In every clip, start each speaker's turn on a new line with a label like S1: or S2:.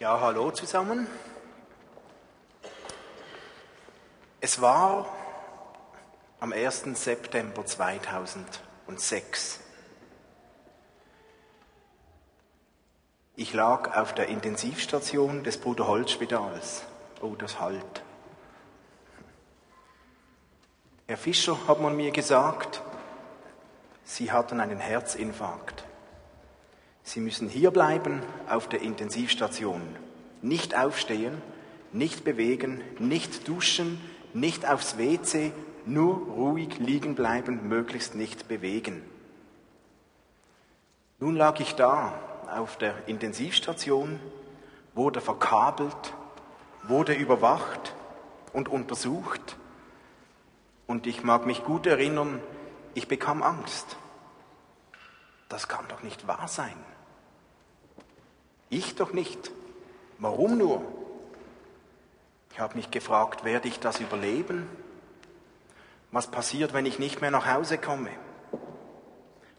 S1: Ja, hallo zusammen. Es war am 1. September 2006. Ich lag auf der Intensivstation des Bruder-Holz-Spitals. Oh, das halt. Herr Fischer hat man mir gesagt, Sie hatten einen Herzinfarkt. Sie müssen hier bleiben auf der Intensivstation. Nicht aufstehen, nicht bewegen, nicht duschen, nicht aufs WC, nur ruhig liegen bleiben, möglichst nicht bewegen. Nun lag ich da auf der Intensivstation, wurde verkabelt, wurde überwacht und untersucht. Und ich mag mich gut erinnern, ich bekam Angst. Das kann doch nicht wahr sein. Ich doch nicht. Warum nur? Ich habe mich gefragt, werde ich das überleben? Was passiert, wenn ich nicht mehr nach Hause komme?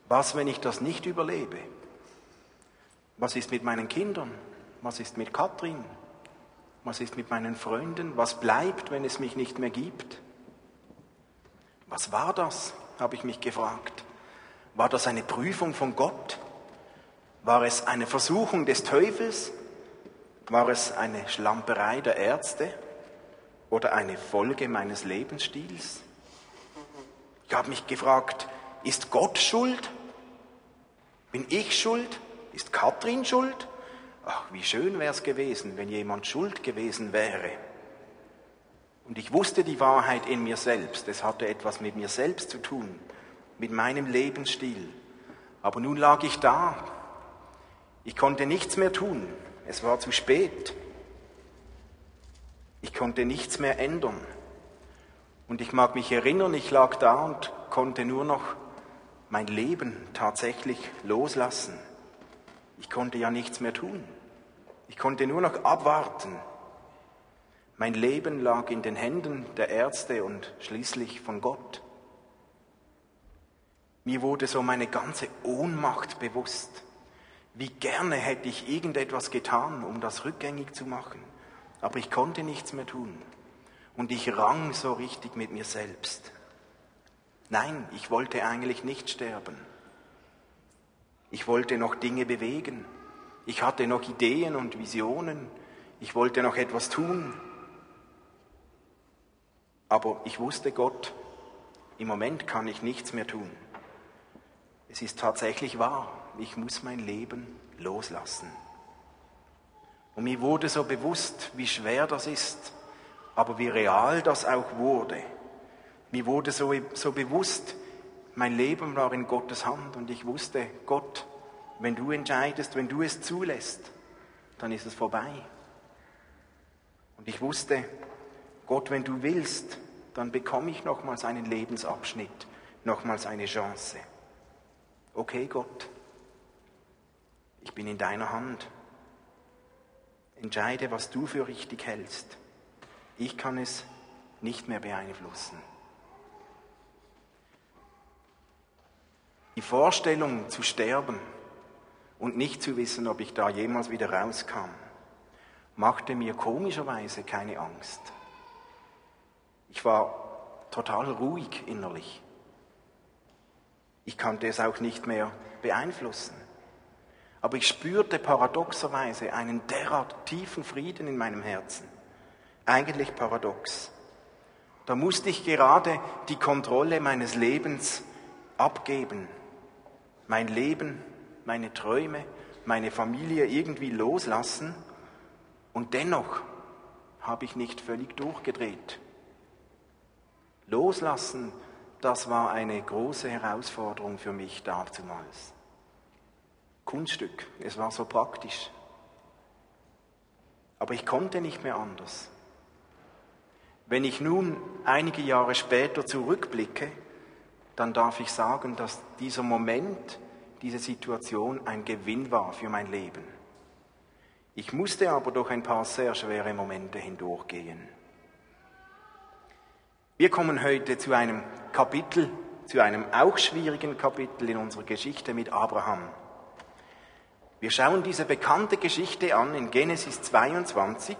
S1: Was, wenn ich das nicht überlebe? Was ist mit meinen Kindern? Was ist mit Katrin? Was ist mit meinen Freunden? Was bleibt, wenn es mich nicht mehr gibt? Was war das, habe ich mich gefragt. War das eine Prüfung von Gott? War es eine Versuchung des Teufels? War es eine Schlamperei der Ärzte oder eine Folge meines Lebensstils? Ich habe mich gefragt, ist Gott schuld? Bin ich schuld? Ist Katrin schuld? Ach, wie schön wäre es gewesen, wenn jemand schuld gewesen wäre. Und ich wusste die Wahrheit in mir selbst. Es hatte etwas mit mir selbst zu tun, mit meinem Lebensstil. Aber nun lag ich da ich konnte nichts mehr tun. Es war zu spät. Ich konnte nichts mehr ändern. Und ich mag mich erinnern, ich lag da und konnte nur noch mein Leben tatsächlich loslassen. Ich konnte ja nichts mehr tun. Ich konnte nur noch abwarten. Mein Leben lag in den Händen der Ärzte und schließlich von Gott. Mir wurde so meine ganze Ohnmacht bewusst. Wie gerne hätte ich irgendetwas getan, um das rückgängig zu machen, aber ich konnte nichts mehr tun. Und ich rang so richtig mit mir selbst. Nein, ich wollte eigentlich nicht sterben. Ich wollte noch Dinge bewegen. Ich hatte noch Ideen und Visionen. Ich wollte noch etwas tun. Aber ich wusste Gott, im Moment kann ich nichts mehr tun. Es ist tatsächlich wahr ich muss mein Leben loslassen. Und mir wurde so bewusst, wie schwer das ist, aber wie real das auch wurde. Mir wurde so, so bewusst, mein Leben war in Gottes Hand und ich wusste, Gott, wenn du entscheidest, wenn du es zulässt, dann ist es vorbei. Und ich wusste, Gott, wenn du willst, dann bekomme ich nochmals einen Lebensabschnitt, nochmals eine Chance. Okay, Gott, ich bin in deiner Hand. Entscheide, was du für richtig hältst. Ich kann es nicht mehr beeinflussen. Die Vorstellung zu sterben und nicht zu wissen, ob ich da jemals wieder rauskam, machte mir komischerweise keine Angst. Ich war total ruhig innerlich. Ich konnte es auch nicht mehr beeinflussen. Aber ich spürte paradoxerweise einen derart tiefen Frieden in meinem Herzen. Eigentlich paradox. Da musste ich gerade die Kontrolle meines Lebens abgeben. Mein Leben, meine Träume, meine Familie irgendwie loslassen. Und dennoch habe ich nicht völlig durchgedreht. Loslassen, das war eine große Herausforderung für mich damals. Kunststück. Es war so praktisch. Aber ich konnte nicht mehr anders. Wenn ich nun einige Jahre später zurückblicke, dann darf ich sagen, dass dieser Moment, diese Situation ein Gewinn war für mein Leben. Ich musste aber durch ein paar sehr schwere Momente hindurchgehen. Wir kommen heute zu einem Kapitel, zu einem auch schwierigen Kapitel in unserer Geschichte mit Abraham. Wir schauen diese bekannte Geschichte an in Genesis 22,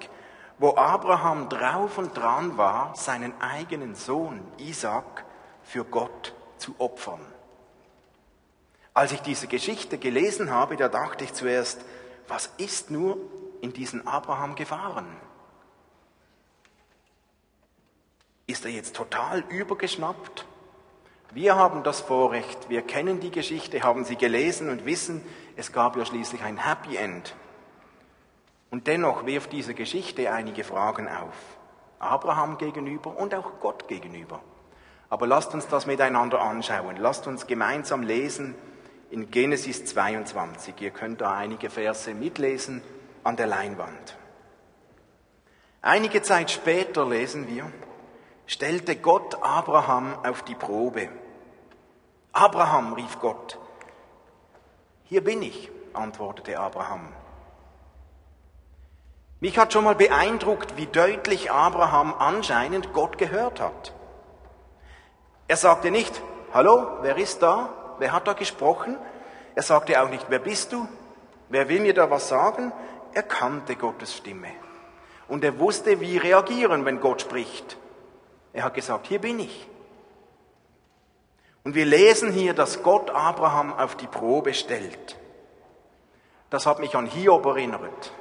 S1: wo Abraham drauf und dran war, seinen eigenen Sohn Isaac für Gott zu opfern. Als ich diese Geschichte gelesen habe, da dachte ich zuerst, was ist nur in diesen Abraham gefahren? Ist er jetzt total übergeschnappt? Wir haben das Vorrecht, wir kennen die Geschichte, haben sie gelesen und wissen, es gab ja schließlich ein Happy End. Und dennoch wirft diese Geschichte einige Fragen auf. Abraham gegenüber und auch Gott gegenüber. Aber lasst uns das miteinander anschauen. Lasst uns gemeinsam lesen in Genesis 22. Ihr könnt da einige Verse mitlesen an der Leinwand. Einige Zeit später lesen wir, stellte Gott Abraham auf die Probe. Abraham, rief Gott. Hier bin ich, antwortete Abraham. Mich hat schon mal beeindruckt, wie deutlich Abraham anscheinend Gott gehört hat. Er sagte nicht, hallo, wer ist da? Wer hat da gesprochen? Er sagte auch nicht, wer bist du? Wer will mir da was sagen? Er kannte Gottes Stimme. Und er wusste, wie reagieren, wenn Gott spricht. Er hat gesagt, hier bin ich. Und wir lesen hier, dass Gott Abraham auf die Probe stellt. Das hat mich an Hiob erinnert.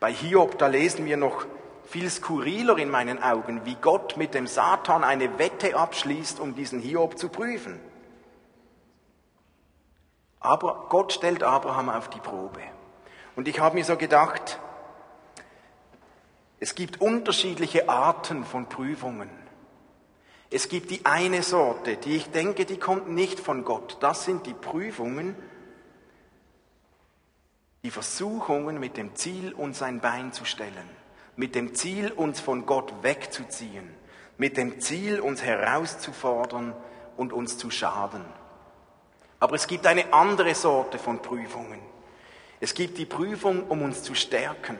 S1: Bei Hiob, da lesen wir noch viel skurriler in meinen Augen, wie Gott mit dem Satan eine Wette abschließt, um diesen Hiob zu prüfen. Aber Gott stellt Abraham auf die Probe. Und ich habe mir so gedacht, es gibt unterschiedliche Arten von Prüfungen. Es gibt die eine Sorte, die ich denke, die kommt nicht von Gott. Das sind die Prüfungen, die Versuchungen mit dem Ziel, uns ein Bein zu stellen, mit dem Ziel, uns von Gott wegzuziehen, mit dem Ziel, uns herauszufordern und uns zu schaden. Aber es gibt eine andere Sorte von Prüfungen. Es gibt die Prüfung, um uns zu stärken,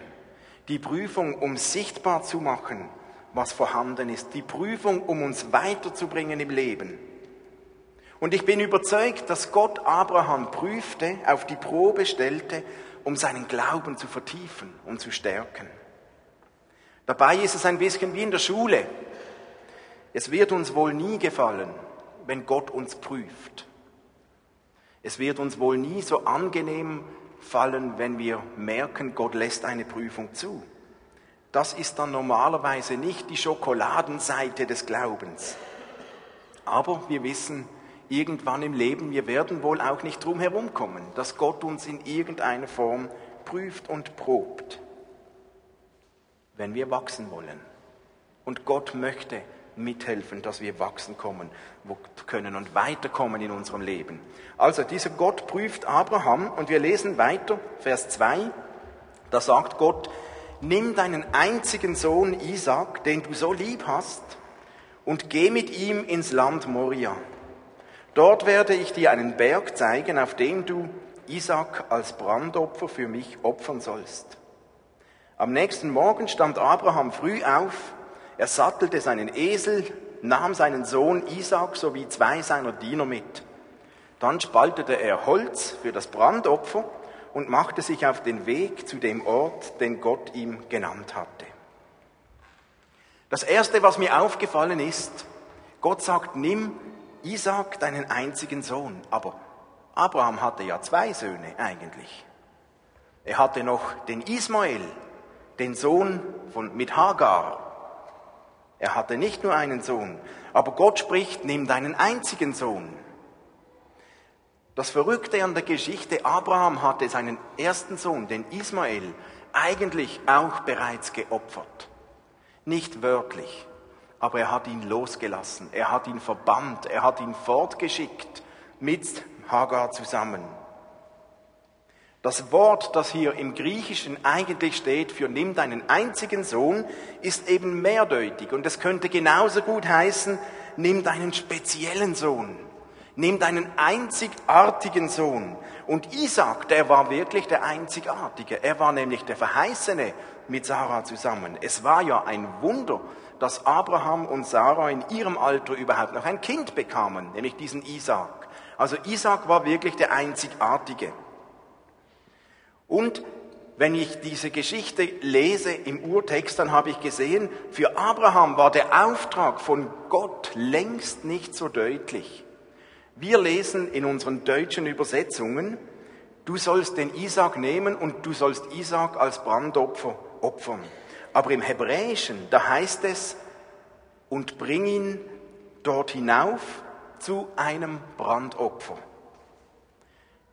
S1: die Prüfung, um sichtbar zu machen, was vorhanden ist, die Prüfung, um uns weiterzubringen im Leben. Und ich bin überzeugt, dass Gott Abraham prüfte, auf die Probe stellte, um seinen Glauben zu vertiefen und zu stärken. Dabei ist es ein bisschen wie in der Schule. Es wird uns wohl nie gefallen, wenn Gott uns prüft. Es wird uns wohl nie so angenehm fallen, wenn wir merken, Gott lässt eine Prüfung zu. Das ist dann normalerweise nicht die Schokoladenseite des Glaubens. Aber wir wissen, irgendwann im Leben, wir werden wohl auch nicht drum herumkommen, dass Gott uns in irgendeiner Form prüft und probt, wenn wir wachsen wollen. Und Gott möchte mithelfen, dass wir wachsen kommen, können und weiterkommen in unserem Leben. Also dieser Gott prüft Abraham und wir lesen weiter, Vers 2, da sagt Gott, nimm deinen einzigen Sohn Isaac, den du so lieb hast, und geh mit ihm ins Land Moria Dort werde ich dir einen Berg zeigen, auf dem du Isaac als Brandopfer für mich opfern sollst. Am nächsten Morgen stand Abraham früh auf, er sattelte seinen Esel, nahm seinen Sohn Isaac sowie zwei seiner Diener mit. Dann spaltete er Holz für das Brandopfer und machte sich auf den Weg zu dem Ort, den Gott ihm genannt hatte. Das Erste, was mir aufgefallen ist, Gott sagt, nimm Isaac deinen einzigen Sohn. Aber Abraham hatte ja zwei Söhne eigentlich. Er hatte noch den Ismael, den Sohn von, mit Hagar. Er hatte nicht nur einen Sohn, aber Gott spricht, nimm deinen einzigen Sohn. Das Verrückte an der Geschichte, Abraham hatte seinen ersten Sohn, den Ismael, eigentlich auch bereits geopfert. Nicht wörtlich, aber er hat ihn losgelassen, er hat ihn verbannt, er hat ihn fortgeschickt mit Hagar zusammen. Das Wort, das hier im Griechischen eigentlich steht für nimm deinen einzigen Sohn, ist eben mehrdeutig und es könnte genauso gut heißen, nimm deinen speziellen Sohn, nimm deinen einzigartigen Sohn. Und Isaac, der war wirklich der einzigartige, er war nämlich der Verheißene mit Sarah zusammen. Es war ja ein Wunder, dass Abraham und Sarah in ihrem Alter überhaupt noch ein Kind bekamen, nämlich diesen Isaac. Also Isaac war wirklich der Einzigartige. Und wenn ich diese Geschichte lese im Urtext, dann habe ich gesehen, für Abraham war der Auftrag von Gott längst nicht so deutlich. Wir lesen in unseren deutschen Übersetzungen, du sollst den Isaac nehmen und du sollst Isaac als Brandopfer opfern. Aber im Hebräischen, da heißt es, und bring ihn dort hinauf zu einem Brandopfer.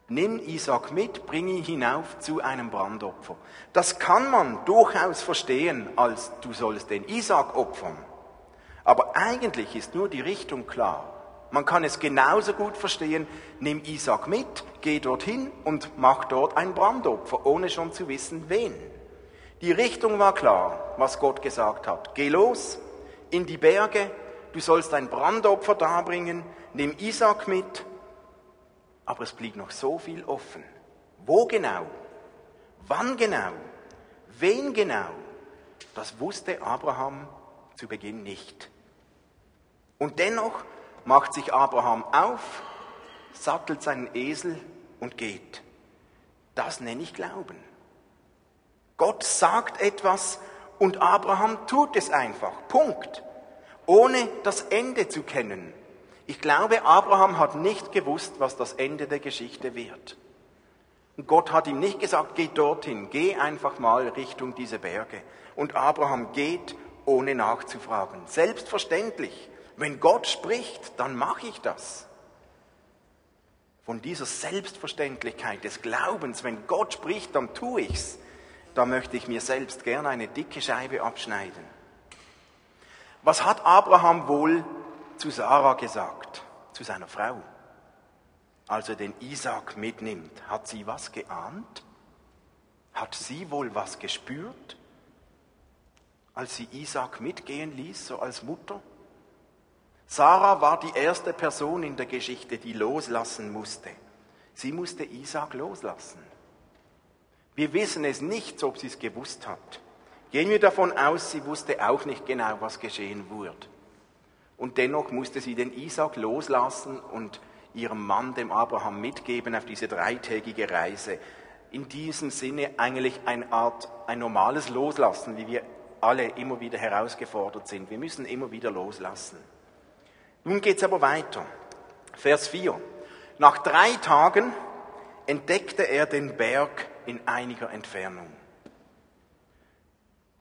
S1: Nimm Isaac mit, bring ihn hinauf zu einem Brandopfer. Das kann man durchaus verstehen, als du sollst den Isaac opfern. Aber eigentlich ist nur die Richtung klar. Man kann es genauso gut verstehen, nimm Isaac mit, geh dorthin und mach dort ein Brandopfer, ohne schon zu wissen, wen. Die Richtung war klar, was Gott gesagt hat. Geh los in die Berge, du sollst ein Brandopfer darbringen, nimm Isaac mit, aber es blieb noch so viel offen. Wo genau? Wann genau? Wen genau? Das wusste Abraham zu Beginn nicht. Und dennoch macht sich Abraham auf, sattelt seinen Esel und geht. Das nenne ich Glauben. Gott sagt etwas und Abraham tut es einfach. Punkt. Ohne das Ende zu kennen. Ich glaube, Abraham hat nicht gewusst, was das Ende der Geschichte wird. Und Gott hat ihm nicht gesagt, geh dorthin, geh einfach mal Richtung diese Berge. Und Abraham geht, ohne nachzufragen. Selbstverständlich. Wenn Gott spricht, dann mache ich das. Von dieser Selbstverständlichkeit des Glaubens, wenn Gott spricht, dann tue ich's. Da möchte ich mir selbst gerne eine dicke Scheibe abschneiden. Was hat Abraham wohl zu Sarah gesagt, zu seiner Frau, als er den Isaac mitnimmt, hat sie was geahnt? Hat sie wohl was gespürt, als sie Isaac mitgehen ließ, so als Mutter? Sarah war die erste Person in der Geschichte, die loslassen musste. Sie musste Isaac loslassen. Wir wissen es nicht, ob sie es gewusst hat. Gehen wir davon aus, sie wusste auch nicht genau, was geschehen wurde. Und dennoch musste sie den Isaac loslassen und ihrem Mann, dem Abraham, mitgeben auf diese dreitägige Reise. In diesem Sinne eigentlich eine Art, ein normales Loslassen, wie wir alle immer wieder herausgefordert sind. Wir müssen immer wieder loslassen. Nun geht's aber weiter. Vers 4. Nach drei Tagen entdeckte er den Berg in einiger Entfernung.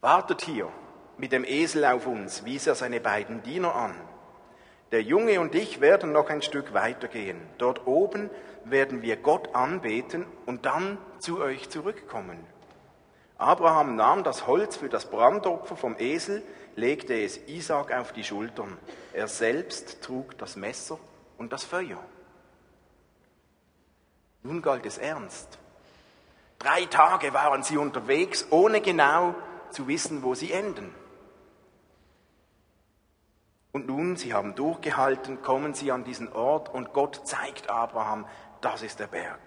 S1: Wartet hier, mit dem Esel auf uns, wies er seine beiden Diener an. Der Junge und ich werden noch ein Stück weitergehen. Dort oben werden wir Gott anbeten und dann zu euch zurückkommen. Abraham nahm das Holz für das Brandopfer vom Esel, legte es Isaac auf die Schultern. Er selbst trug das Messer und das Feuer. Nun galt es ernst. Drei Tage waren sie unterwegs, ohne genau zu wissen, wo sie enden. Und nun, sie haben durchgehalten, kommen sie an diesen Ort und Gott zeigt Abraham, das ist der Berg.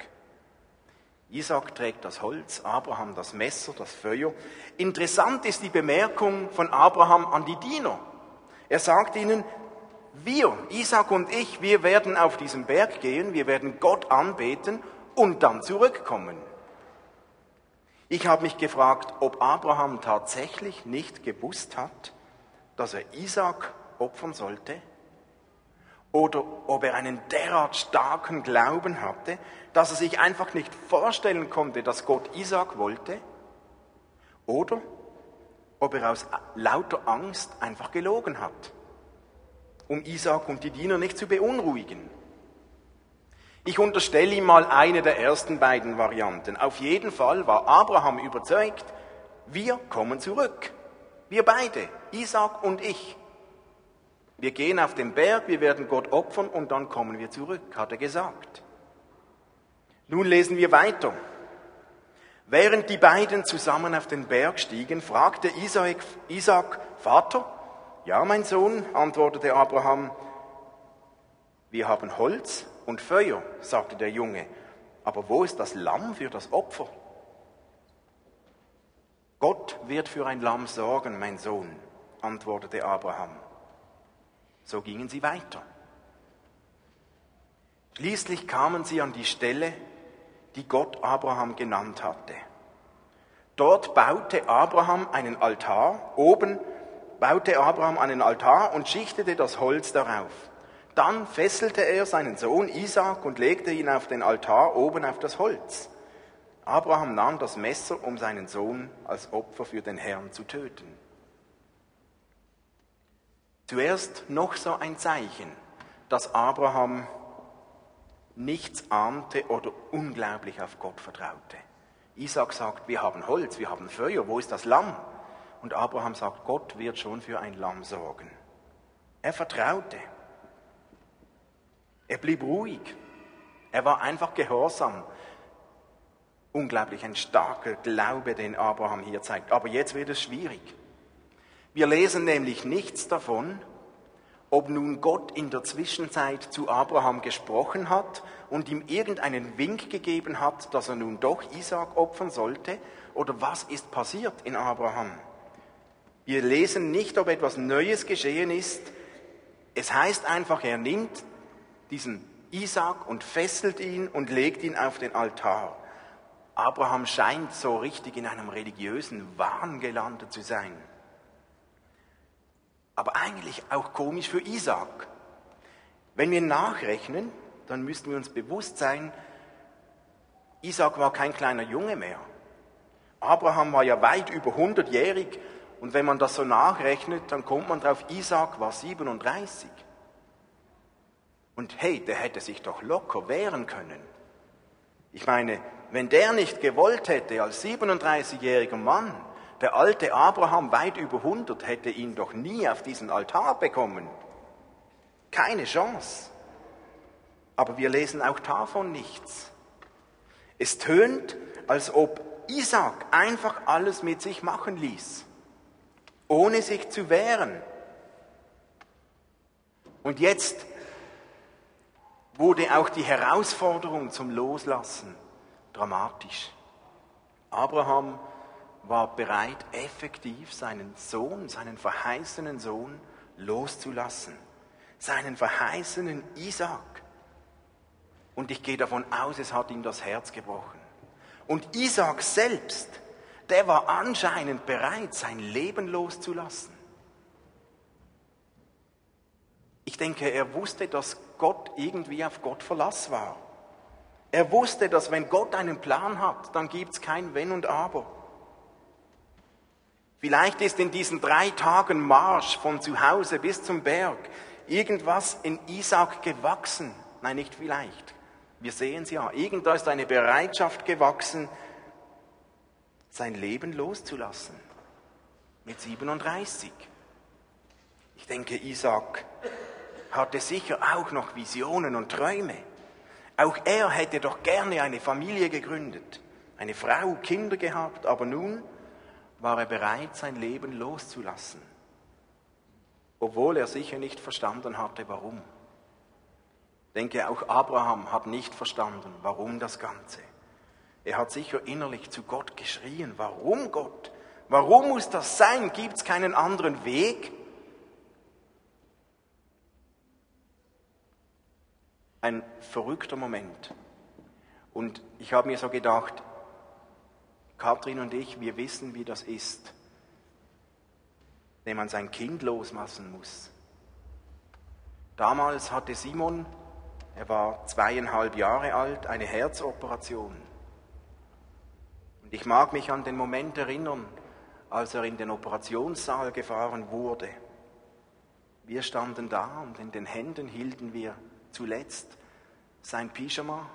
S1: Isaac trägt das Holz, Abraham das Messer, das Feuer. Interessant ist die Bemerkung von Abraham an die Diener. Er sagt ihnen, wir, Isaac und ich, wir werden auf diesen Berg gehen, wir werden Gott anbeten und dann zurückkommen. Ich habe mich gefragt, ob Abraham tatsächlich nicht gewusst hat, dass er Isaac opfern sollte? Oder ob er einen derart starken Glauben hatte, dass er sich einfach nicht vorstellen konnte, dass Gott Isaac wollte? Oder ob er aus lauter Angst einfach gelogen hat, um Isaac und die Diener nicht zu beunruhigen? Ich unterstelle ihm mal eine der ersten beiden Varianten. Auf jeden Fall war Abraham überzeugt, wir kommen zurück. Wir beide, Isaac und ich. Wir gehen auf den Berg, wir werden Gott opfern und dann kommen wir zurück, hat er gesagt. Nun lesen wir weiter. Während die beiden zusammen auf den Berg stiegen, fragte Isaac, Isaac Vater, ja, mein Sohn, antwortete Abraham, wir haben Holz und Feuer, sagte der Junge. Aber wo ist das Lamm für das Opfer? Gott wird für ein Lamm sorgen, mein Sohn, antwortete Abraham. So gingen sie weiter. Schließlich kamen sie an die Stelle, die Gott Abraham genannt hatte. Dort baute Abraham einen Altar, oben baute Abraham einen Altar und schichtete das Holz darauf. Dann fesselte er seinen Sohn Isaac und legte ihn auf den Altar oben auf das Holz. Abraham nahm das Messer, um seinen Sohn als Opfer für den Herrn zu töten. Zuerst noch so ein Zeichen, dass Abraham nichts ahnte oder unglaublich auf Gott vertraute. Isaac sagt, wir haben Holz, wir haben Feuer, wo ist das Lamm? Und Abraham sagt, Gott wird schon für ein Lamm sorgen. Er vertraute. Er blieb ruhig. Er war einfach gehorsam. Unglaublich ein starker Glaube, den Abraham hier zeigt. Aber jetzt wird es schwierig. Wir lesen nämlich nichts davon, ob nun Gott in der Zwischenzeit zu Abraham gesprochen hat und ihm irgendeinen Wink gegeben hat, dass er nun doch Isaak opfern sollte, oder was ist passiert in Abraham. Wir lesen nicht, ob etwas Neues geschehen ist. Es heißt einfach, er nimmt diesen Isaak und fesselt ihn und legt ihn auf den Altar. Abraham scheint so richtig in einem religiösen Wahn gelandet zu sein aber eigentlich auch komisch für Isaac. Wenn wir nachrechnen, dann müssten wir uns bewusst sein, Isaac war kein kleiner Junge mehr. Abraham war ja weit über 100-jährig und wenn man das so nachrechnet, dann kommt man drauf, Isaac war 37. Und hey, der hätte sich doch locker wehren können. Ich meine, wenn der nicht gewollt hätte als 37-jähriger Mann, der alte Abraham, weit über 100, hätte ihn doch nie auf diesen Altar bekommen. Keine Chance. Aber wir lesen auch davon nichts. Es tönt, als ob Isaac einfach alles mit sich machen ließ, ohne sich zu wehren. Und jetzt wurde auch die Herausforderung zum Loslassen dramatisch. Abraham war bereit, effektiv seinen Sohn, seinen verheißenen Sohn loszulassen. Seinen verheißenen Isaac. Und ich gehe davon aus, es hat ihm das Herz gebrochen. Und Isaac selbst, der war anscheinend bereit, sein Leben loszulassen. Ich denke, er wusste, dass Gott irgendwie auf Gott Verlass war. Er wusste, dass wenn Gott einen Plan hat, dann gibt es kein Wenn und Aber. Vielleicht ist in diesen drei Tagen Marsch von zu Hause bis zum Berg irgendwas in Isaac gewachsen. Nein, nicht vielleicht. Wir sehen es ja. Irgendwo ist eine Bereitschaft gewachsen, sein Leben loszulassen. Mit 37. Ich denke, Isaac hatte sicher auch noch Visionen und Träume. Auch er hätte doch gerne eine Familie gegründet, eine Frau, Kinder gehabt, aber nun war er bereit, sein Leben loszulassen, obwohl er sicher nicht verstanden hatte, warum. Denke, auch Abraham hat nicht verstanden, warum das Ganze. Er hat sicher innerlich zu Gott geschrien, warum Gott? Warum muss das sein? Gibt es keinen anderen Weg? Ein verrückter Moment. Und ich habe mir so gedacht, Katrin und ich, wir wissen, wie das ist, wenn man sein Kind loslassen muss. Damals hatte Simon, er war zweieinhalb Jahre alt, eine Herzoperation. Und ich mag mich an den Moment erinnern, als er in den Operationssaal gefahren wurde. Wir standen da und in den Händen hielten wir zuletzt sein Pyjama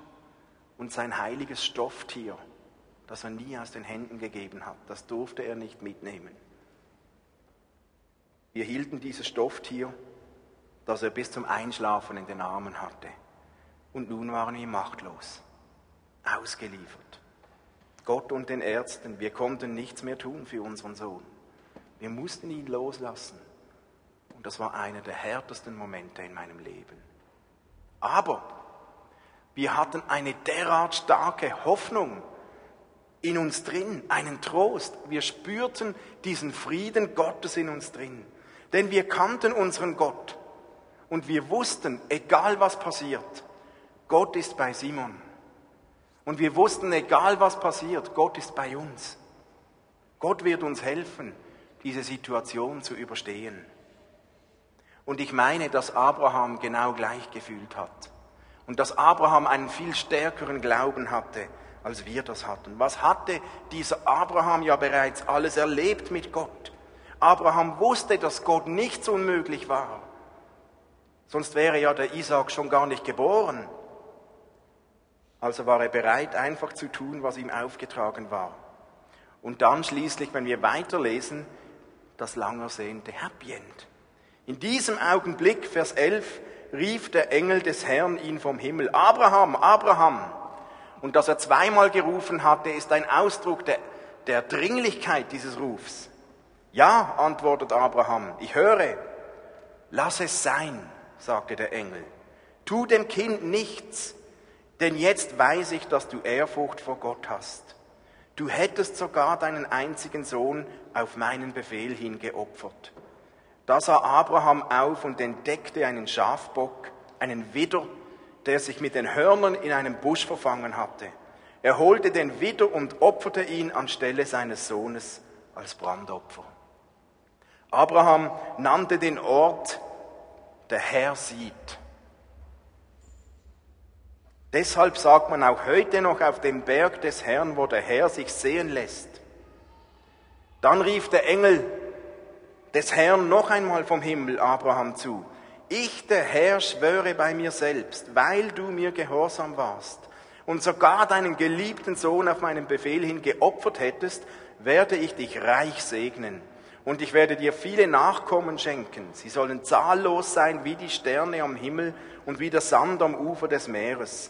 S1: und sein heiliges Stofftier das er nie aus den Händen gegeben hat. Das durfte er nicht mitnehmen. Wir hielten dieses Stofftier, das er bis zum Einschlafen in den Armen hatte. Und nun waren wir machtlos, ausgeliefert. Gott und den Ärzten, wir konnten nichts mehr tun für unseren Sohn. Wir mussten ihn loslassen. Und das war einer der härtesten Momente in meinem Leben. Aber wir hatten eine derart starke Hoffnung in uns drin, einen Trost. Wir spürten diesen Frieden Gottes in uns drin. Denn wir kannten unseren Gott und wir wussten, egal was passiert, Gott ist bei Simon. Und wir wussten, egal was passiert, Gott ist bei uns. Gott wird uns helfen, diese Situation zu überstehen. Und ich meine, dass Abraham genau gleich gefühlt hat. Und dass Abraham einen viel stärkeren Glauben hatte, als wir das hatten. Was hatte dieser Abraham ja bereits alles erlebt mit Gott? Abraham wusste, dass Gott nichts unmöglich war. Sonst wäre ja der Isaac schon gar nicht geboren. Also war er bereit, einfach zu tun, was ihm aufgetragen war. Und dann schließlich, wenn wir weiterlesen, das lang ersehnte Happy End. In diesem Augenblick, Vers 11, rief der Engel des Herrn ihn vom Himmel, Abraham, Abraham. Und dass er zweimal gerufen hatte, ist ein Ausdruck der, der Dringlichkeit dieses Rufs. Ja, antwortet Abraham, ich höre. Lass es sein, sagte der Engel. Tu dem Kind nichts, denn jetzt weiß ich, dass du Ehrfurcht vor Gott hast. Du hättest sogar deinen einzigen Sohn auf meinen Befehl hin geopfert. Da sah Abraham auf und entdeckte einen Schafbock, einen Widder, der sich mit den Hörnern in einem Busch verfangen hatte. Er holte den Widder und opferte ihn anstelle seines Sohnes als Brandopfer. Abraham nannte den Ort, der Herr sieht. Deshalb sagt man auch heute noch auf dem Berg des Herrn, wo der Herr sich sehen lässt. Dann rief der Engel des Herrn noch einmal vom Himmel Abraham zu. Ich, der Herr, schwöre bei mir selbst, weil du mir gehorsam warst und sogar deinen geliebten Sohn auf meinen Befehl hin geopfert hättest, werde ich dich reich segnen. Und ich werde dir viele Nachkommen schenken. Sie sollen zahllos sein wie die Sterne am Himmel und wie der Sand am Ufer des Meeres.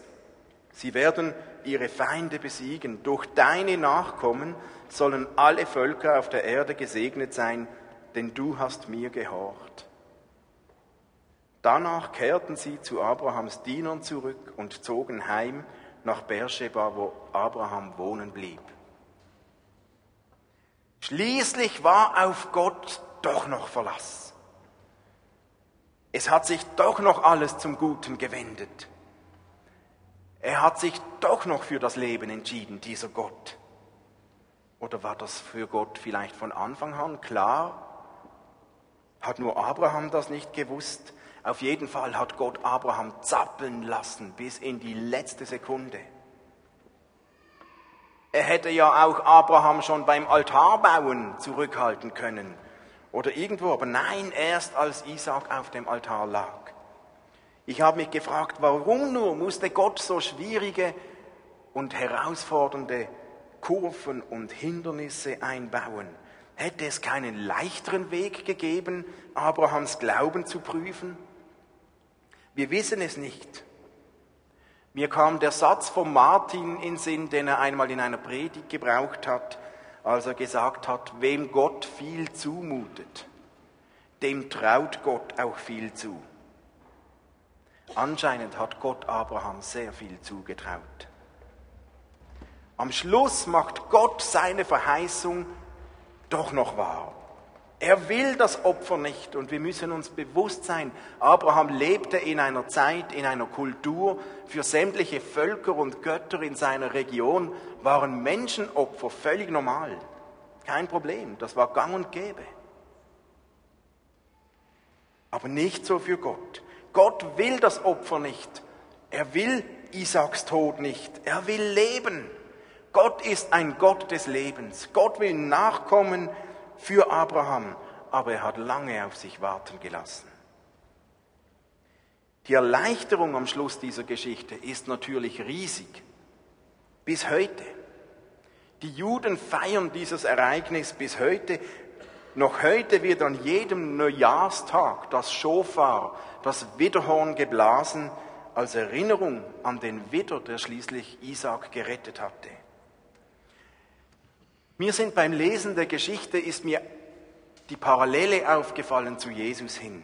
S1: Sie werden ihre Feinde besiegen. Durch deine Nachkommen sollen alle Völker auf der Erde gesegnet sein denn du hast mir gehorcht. Danach kehrten sie zu Abrahams Dienern zurück und zogen heim nach Beersheba, wo Abraham wohnen blieb. Schließlich war auf Gott doch noch Verlass. Es hat sich doch noch alles zum Guten gewendet. Er hat sich doch noch für das Leben entschieden, dieser Gott. Oder war das für Gott vielleicht von Anfang an klar? Hat nur Abraham das nicht gewusst? Auf jeden Fall hat Gott Abraham zappeln lassen bis in die letzte Sekunde. Er hätte ja auch Abraham schon beim Altarbauen zurückhalten können oder irgendwo, aber nein, erst als Isaac auf dem Altar lag. Ich habe mich gefragt, warum nur musste Gott so schwierige und herausfordernde Kurven und Hindernisse einbauen? Hätte es keinen leichteren Weg gegeben, Abrahams Glauben zu prüfen? Wir wissen es nicht. Mir kam der Satz von Martin in Sinn, den er einmal in einer Predigt gebraucht hat, als er gesagt hat, wem Gott viel zumutet, dem traut Gott auch viel zu. Anscheinend hat Gott Abraham sehr viel zugetraut. Am Schluss macht Gott seine Verheißung doch noch wahr. Er will das Opfer nicht und wir müssen uns bewusst sein, Abraham lebte in einer Zeit, in einer Kultur, für sämtliche Völker und Götter in seiner Region waren Menschenopfer völlig normal. Kein Problem, das war gang und gäbe. Aber nicht so für Gott. Gott will das Opfer nicht. Er will Isaaks Tod nicht. Er will leben. Gott ist ein Gott des Lebens. Gott will Nachkommen für Abraham, aber er hat lange auf sich warten gelassen. Die Erleichterung am Schluss dieser Geschichte ist natürlich riesig. Bis heute. Die Juden feiern dieses Ereignis bis heute. Noch heute wird an jedem Neujahrstag das Schofar, das Widderhorn geblasen, als Erinnerung an den Widder, der schließlich Isaac gerettet hatte. Mir sind beim Lesen der Geschichte ist mir die Parallele aufgefallen zu Jesus hin.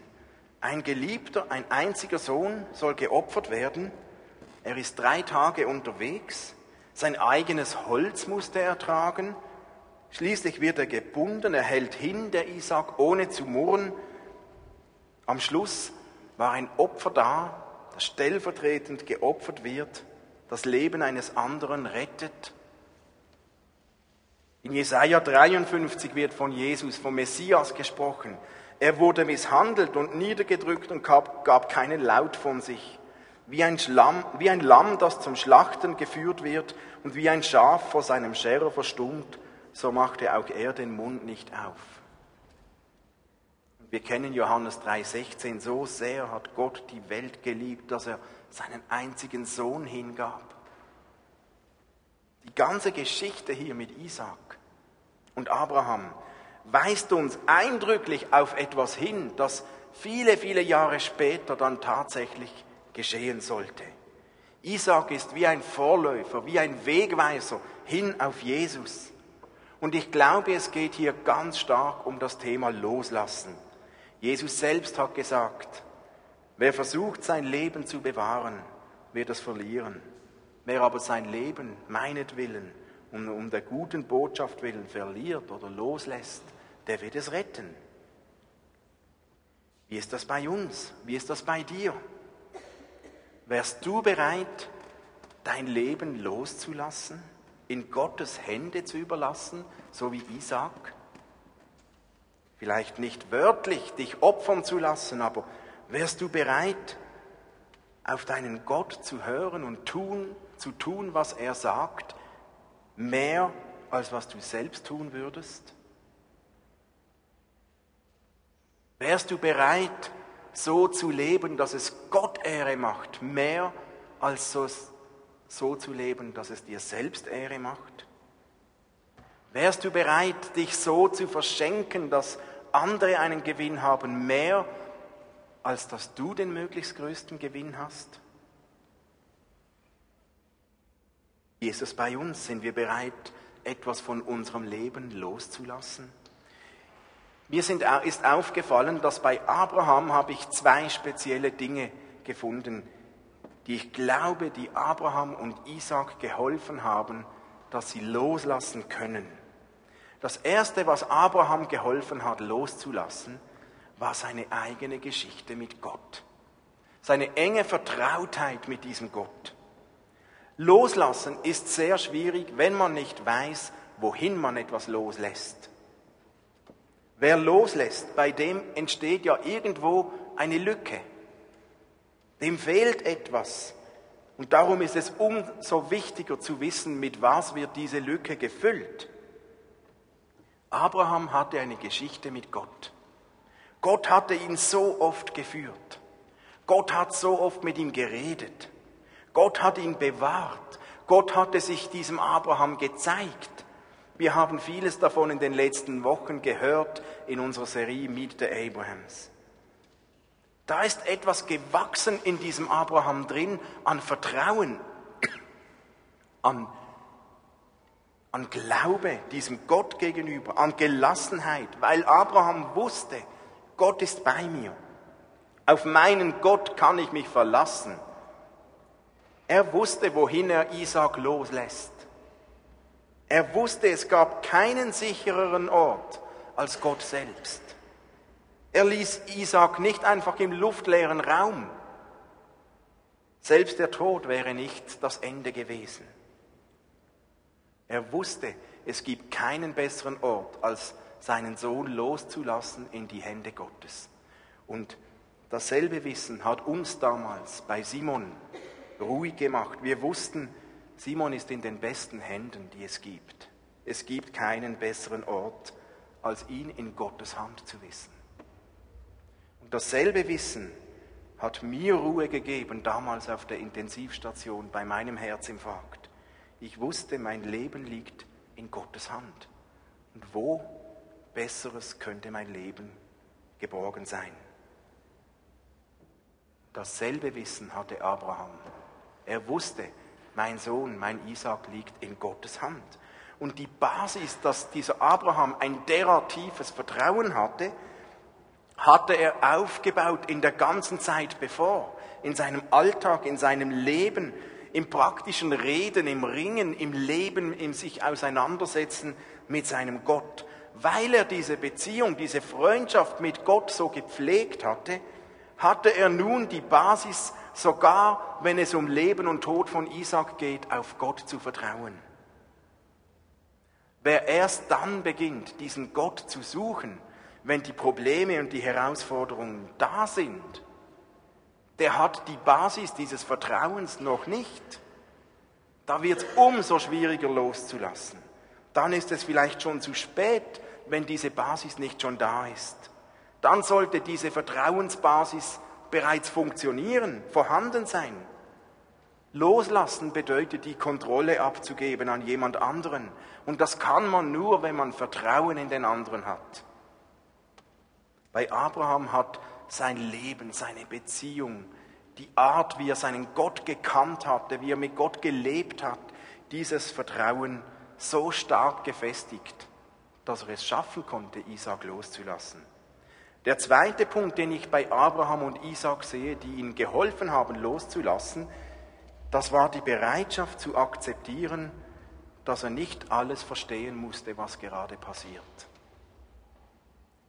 S1: Ein Geliebter, ein einziger Sohn soll geopfert werden. Er ist drei Tage unterwegs. Sein eigenes Holz musste er tragen. Schließlich wird er gebunden. Er hält hin, der Isaac, ohne zu murren. Am Schluss war ein Opfer da, das stellvertretend geopfert wird. das Leben eines anderen rettet? In Jesaja 53 wird von Jesus, vom Messias gesprochen. Er wurde misshandelt und niedergedrückt und gab, gab keinen Laut von sich. Wie ein, Schlamm, wie ein Lamm, das zum Schlachten geführt wird und wie ein Schaf vor seinem Scherer verstummt, so machte auch er den Mund nicht auf. Wir kennen Johannes 3:16, so sehr hat Gott die Welt geliebt, dass er seinen einzigen Sohn hingab. Die ganze Geschichte hier mit Isaac und Abraham weist uns eindrücklich auf etwas hin, das viele, viele Jahre später dann tatsächlich geschehen sollte. Isaac ist wie ein Vorläufer, wie ein Wegweiser hin auf Jesus. Und ich glaube, es geht hier ganz stark um das Thema Loslassen. Jesus selbst hat gesagt, wer versucht, sein Leben zu bewahren, wird es verlieren. Wer aber sein Leben meinetwillen und um der guten Botschaft willen verliert oder loslässt, der wird es retten. Wie ist das bei uns? Wie ist das bei dir? Wärst du bereit, dein Leben loszulassen, in Gottes Hände zu überlassen, so wie Isaac? vielleicht nicht wörtlich dich opfern zu lassen, aber wärst du bereit, auf deinen Gott zu hören und tun, zu tun, was er sagt, mehr als was du selbst tun würdest? Wärst du bereit, so zu leben, dass es Gott Ehre macht, mehr als so, so zu leben, dass es dir selbst Ehre macht? Wärst du bereit, dich so zu verschenken, dass andere einen Gewinn haben, mehr als dass du den möglichst größten Gewinn hast? Es bei uns? Sind wir bereit, etwas von unserem Leben loszulassen? Mir sind, ist aufgefallen, dass bei Abraham habe ich zwei spezielle Dinge gefunden, die ich glaube, die Abraham und Isaac geholfen haben, dass sie loslassen können. Das Erste, was Abraham geholfen hat, loszulassen, war seine eigene Geschichte mit Gott. Seine enge Vertrautheit mit diesem Gott. Loslassen ist sehr schwierig, wenn man nicht weiß, wohin man etwas loslässt. Wer loslässt, bei dem entsteht ja irgendwo eine Lücke. Dem fehlt etwas. Und darum ist es umso wichtiger zu wissen, mit was wird diese Lücke gefüllt. Abraham hatte eine Geschichte mit Gott. Gott hatte ihn so oft geführt. Gott hat so oft mit ihm geredet. Gott hat ihn bewahrt. Gott hatte sich diesem Abraham gezeigt. Wir haben vieles davon in den letzten Wochen gehört in unserer Serie Meet the Abrahams. Da ist etwas gewachsen in diesem Abraham drin an Vertrauen, an an Glaube diesem Gott gegenüber, an Gelassenheit, weil Abraham wusste, Gott ist bei mir. Auf meinen Gott kann ich mich verlassen. Er wusste, wohin er Isaac loslässt. Er wusste, es gab keinen sichereren Ort als Gott selbst. Er ließ Isaac nicht einfach im luftleeren Raum. Selbst der Tod wäre nicht das Ende gewesen. Er wusste, es gibt keinen besseren Ort, als seinen Sohn loszulassen in die Hände Gottes. Und dasselbe Wissen hat uns damals bei Simon ruhig gemacht. Wir wussten, Simon ist in den besten Händen, die es gibt. Es gibt keinen besseren Ort, als ihn in Gottes Hand zu wissen. Und dasselbe Wissen hat mir Ruhe gegeben damals auf der Intensivstation bei meinem Herzinfarkt. Ich wusste, mein Leben liegt in Gottes Hand. Und wo besseres könnte mein Leben geborgen sein? Dasselbe Wissen hatte Abraham. Er wusste, mein Sohn, mein Isaac liegt in Gottes Hand. Und die Basis, dass dieser Abraham ein derart tiefes Vertrauen hatte, hatte er aufgebaut in der ganzen Zeit bevor, in seinem Alltag, in seinem Leben, im praktischen Reden, im Ringen, im Leben, im sich auseinandersetzen mit seinem Gott. Weil er diese Beziehung, diese Freundschaft mit Gott so gepflegt hatte, hatte er nun die Basis sogar wenn es um Leben und Tod von Isaac geht, auf Gott zu vertrauen. Wer erst dann beginnt, diesen Gott zu suchen, wenn die Probleme und die Herausforderungen da sind, der hat die Basis dieses Vertrauens noch nicht. Da wird es umso schwieriger loszulassen. Dann ist es vielleicht schon zu spät, wenn diese Basis nicht schon da ist. Dann sollte diese Vertrauensbasis bereits funktionieren, vorhanden sein. Loslassen bedeutet, die Kontrolle abzugeben an jemand anderen. Und das kann man nur, wenn man Vertrauen in den anderen hat. Bei Abraham hat sein Leben, seine Beziehung, die Art, wie er seinen Gott gekannt hatte, wie er mit Gott gelebt hat, dieses Vertrauen so stark gefestigt, dass er es schaffen konnte, Isaac loszulassen. Der zweite Punkt, den ich bei Abraham und Isaac sehe, die ihnen geholfen haben, loszulassen, das war die Bereitschaft zu akzeptieren, dass er nicht alles verstehen musste, was gerade passiert.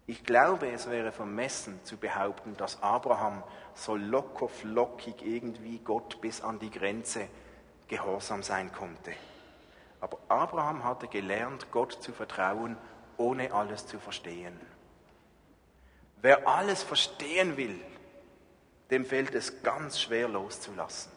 S1: Ich glaube, es wäre vermessen zu behaupten, dass Abraham so locker flockig irgendwie Gott bis an die Grenze gehorsam sein konnte. Aber Abraham hatte gelernt, Gott zu vertrauen, ohne alles zu verstehen. Wer alles verstehen will, dem fällt es ganz schwer loszulassen.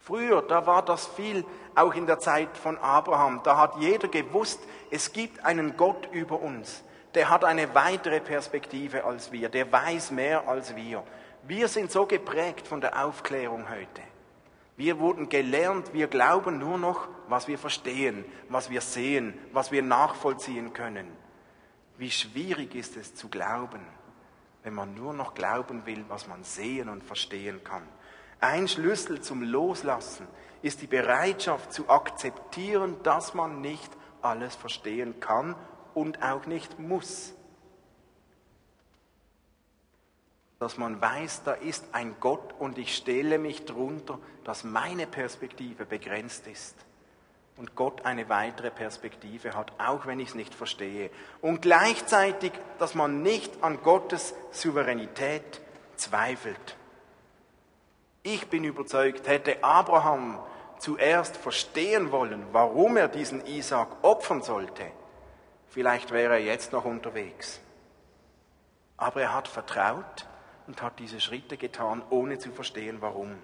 S1: Früher, da war das viel, auch in der Zeit von Abraham, da hat jeder gewusst, es gibt einen Gott über uns, der hat eine weitere Perspektive als wir, der weiß mehr als wir. Wir sind so geprägt von der Aufklärung heute. Wir wurden gelernt, wir glauben nur noch, was wir verstehen, was wir sehen, was wir nachvollziehen können. Wie schwierig ist es zu glauben, wenn man nur noch glauben will, was man sehen und verstehen kann. Ein Schlüssel zum Loslassen ist die Bereitschaft zu akzeptieren, dass man nicht alles verstehen kann und auch nicht muss. Dass man weiß, da ist ein Gott und ich stelle mich drunter, dass meine Perspektive begrenzt ist und Gott eine weitere Perspektive hat, auch wenn ich es nicht verstehe. Und gleichzeitig, dass man nicht an Gottes Souveränität zweifelt. Ich bin überzeugt, hätte Abraham zuerst verstehen wollen, warum er diesen Isaac opfern sollte, vielleicht wäre er jetzt noch unterwegs. Aber er hat vertraut und hat diese Schritte getan, ohne zu verstehen, warum.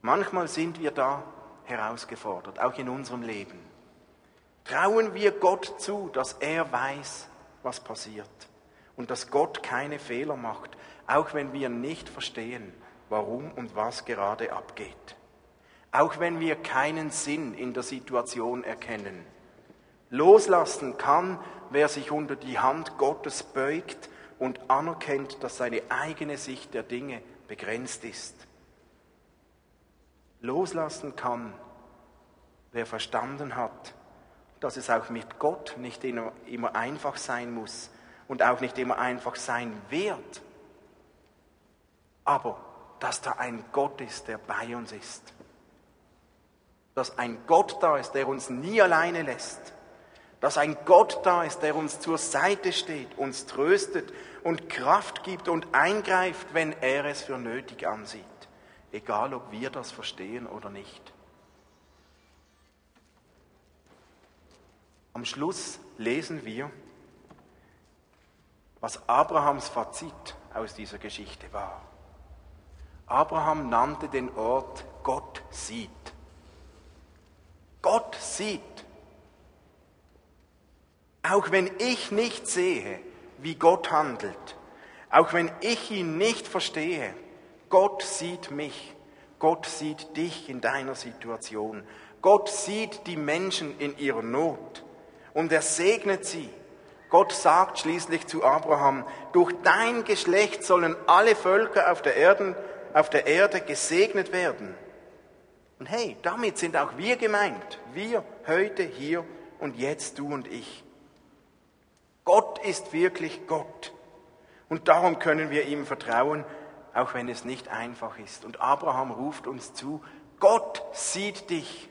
S1: Manchmal sind wir da herausgefordert, auch in unserem Leben. Trauen wir Gott zu, dass er weiß, was passiert und dass Gott keine Fehler macht, auch wenn wir nicht verstehen, warum und was gerade abgeht. Auch wenn wir keinen Sinn in der Situation erkennen. Loslassen kann, wer sich unter die Hand Gottes beugt und anerkennt, dass seine eigene Sicht der Dinge begrenzt ist. Loslassen kann, wer verstanden hat, dass es auch mit Gott nicht immer einfach sein muss und auch nicht immer einfach sein wird. Aber dass da ein Gott ist, der bei uns ist. Dass ein Gott da ist, der uns nie alleine lässt. Dass ein Gott da ist, der uns zur Seite steht, uns tröstet und Kraft gibt und eingreift, wenn er es für nötig ansieht. Egal, ob wir das verstehen oder nicht. Am Schluss lesen wir, was Abrahams Fazit aus dieser Geschichte war. Abraham nannte den Ort Gott sieht. Gott sieht. Auch wenn ich nicht sehe, wie Gott handelt, auch wenn ich ihn nicht verstehe, Gott sieht mich. Gott sieht dich in deiner Situation. Gott sieht die Menschen in ihrer Not und er segnet sie. Gott sagt schließlich zu Abraham, durch dein Geschlecht sollen alle Völker auf der Erde auf der Erde gesegnet werden. Und hey, damit sind auch wir gemeint. Wir heute, hier und jetzt, du und ich. Gott ist wirklich Gott. Und darum können wir ihm vertrauen, auch wenn es nicht einfach ist. Und Abraham ruft uns zu, Gott sieht dich.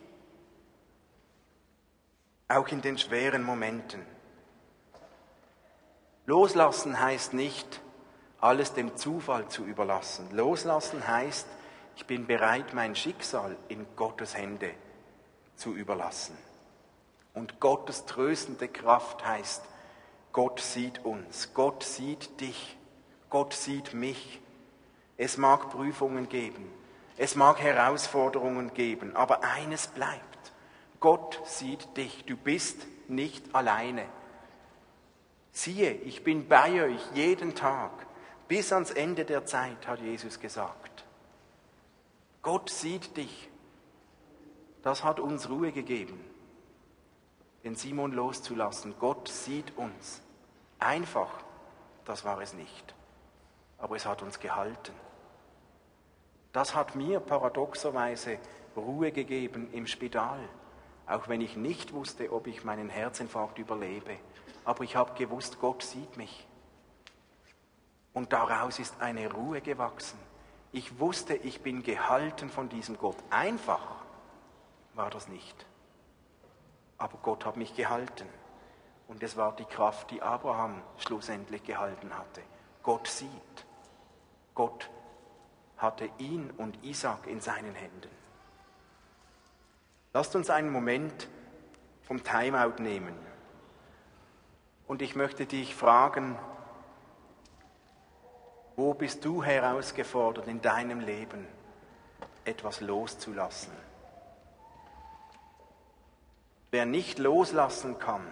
S1: Auch in den schweren Momenten. Loslassen heißt nicht, alles dem Zufall zu überlassen. Loslassen heißt, ich bin bereit, mein Schicksal in Gottes Hände zu überlassen. Und Gottes tröstende Kraft heißt, Gott sieht uns, Gott sieht dich, Gott sieht mich. Es mag Prüfungen geben, es mag Herausforderungen geben, aber eines bleibt. Gott sieht dich, du bist nicht alleine. Siehe, ich bin bei euch jeden Tag bis ans Ende der Zeit, hat Jesus gesagt. Gott sieht dich. Das hat uns Ruhe gegeben, den Simon loszulassen. Gott sieht uns. Einfach, das war es nicht. Aber es hat uns gehalten. Das hat mir paradoxerweise Ruhe gegeben im Spital, auch wenn ich nicht wusste, ob ich meinen Herzinfarkt überlebe. Aber ich habe gewusst, Gott sieht mich. Und daraus ist eine Ruhe gewachsen. Ich wusste, ich bin gehalten von diesem Gott. Einfach war das nicht. Aber Gott hat mich gehalten. Und es war die Kraft, die Abraham schlussendlich gehalten hatte. Gott sieht. Gott hatte ihn und Isaac in seinen Händen. Lasst uns einen Moment vom Timeout nehmen. Und ich möchte dich fragen, wo bist du herausgefordert in deinem Leben, etwas loszulassen? Wer nicht loslassen kann,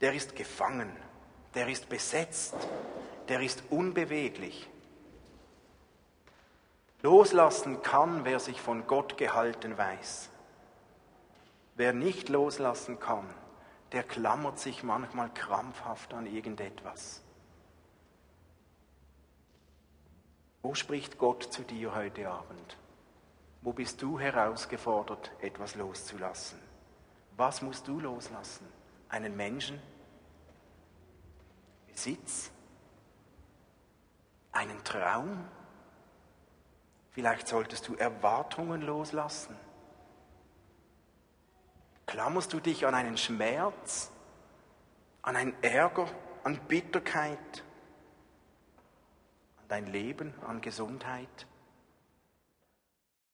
S1: der ist gefangen, der ist besetzt, der ist unbeweglich. Loslassen kann, wer sich von Gott gehalten weiß. Wer nicht loslassen kann, der klammert sich manchmal krampfhaft an irgendetwas. Wo spricht Gott zu dir heute Abend? Wo bist du herausgefordert, etwas loszulassen? Was musst du loslassen? Einen Menschen? Besitz? Einen Traum? Vielleicht solltest du Erwartungen loslassen. Klammerst du dich an einen Schmerz, an einen Ärger, an Bitterkeit, an dein Leben, an Gesundheit?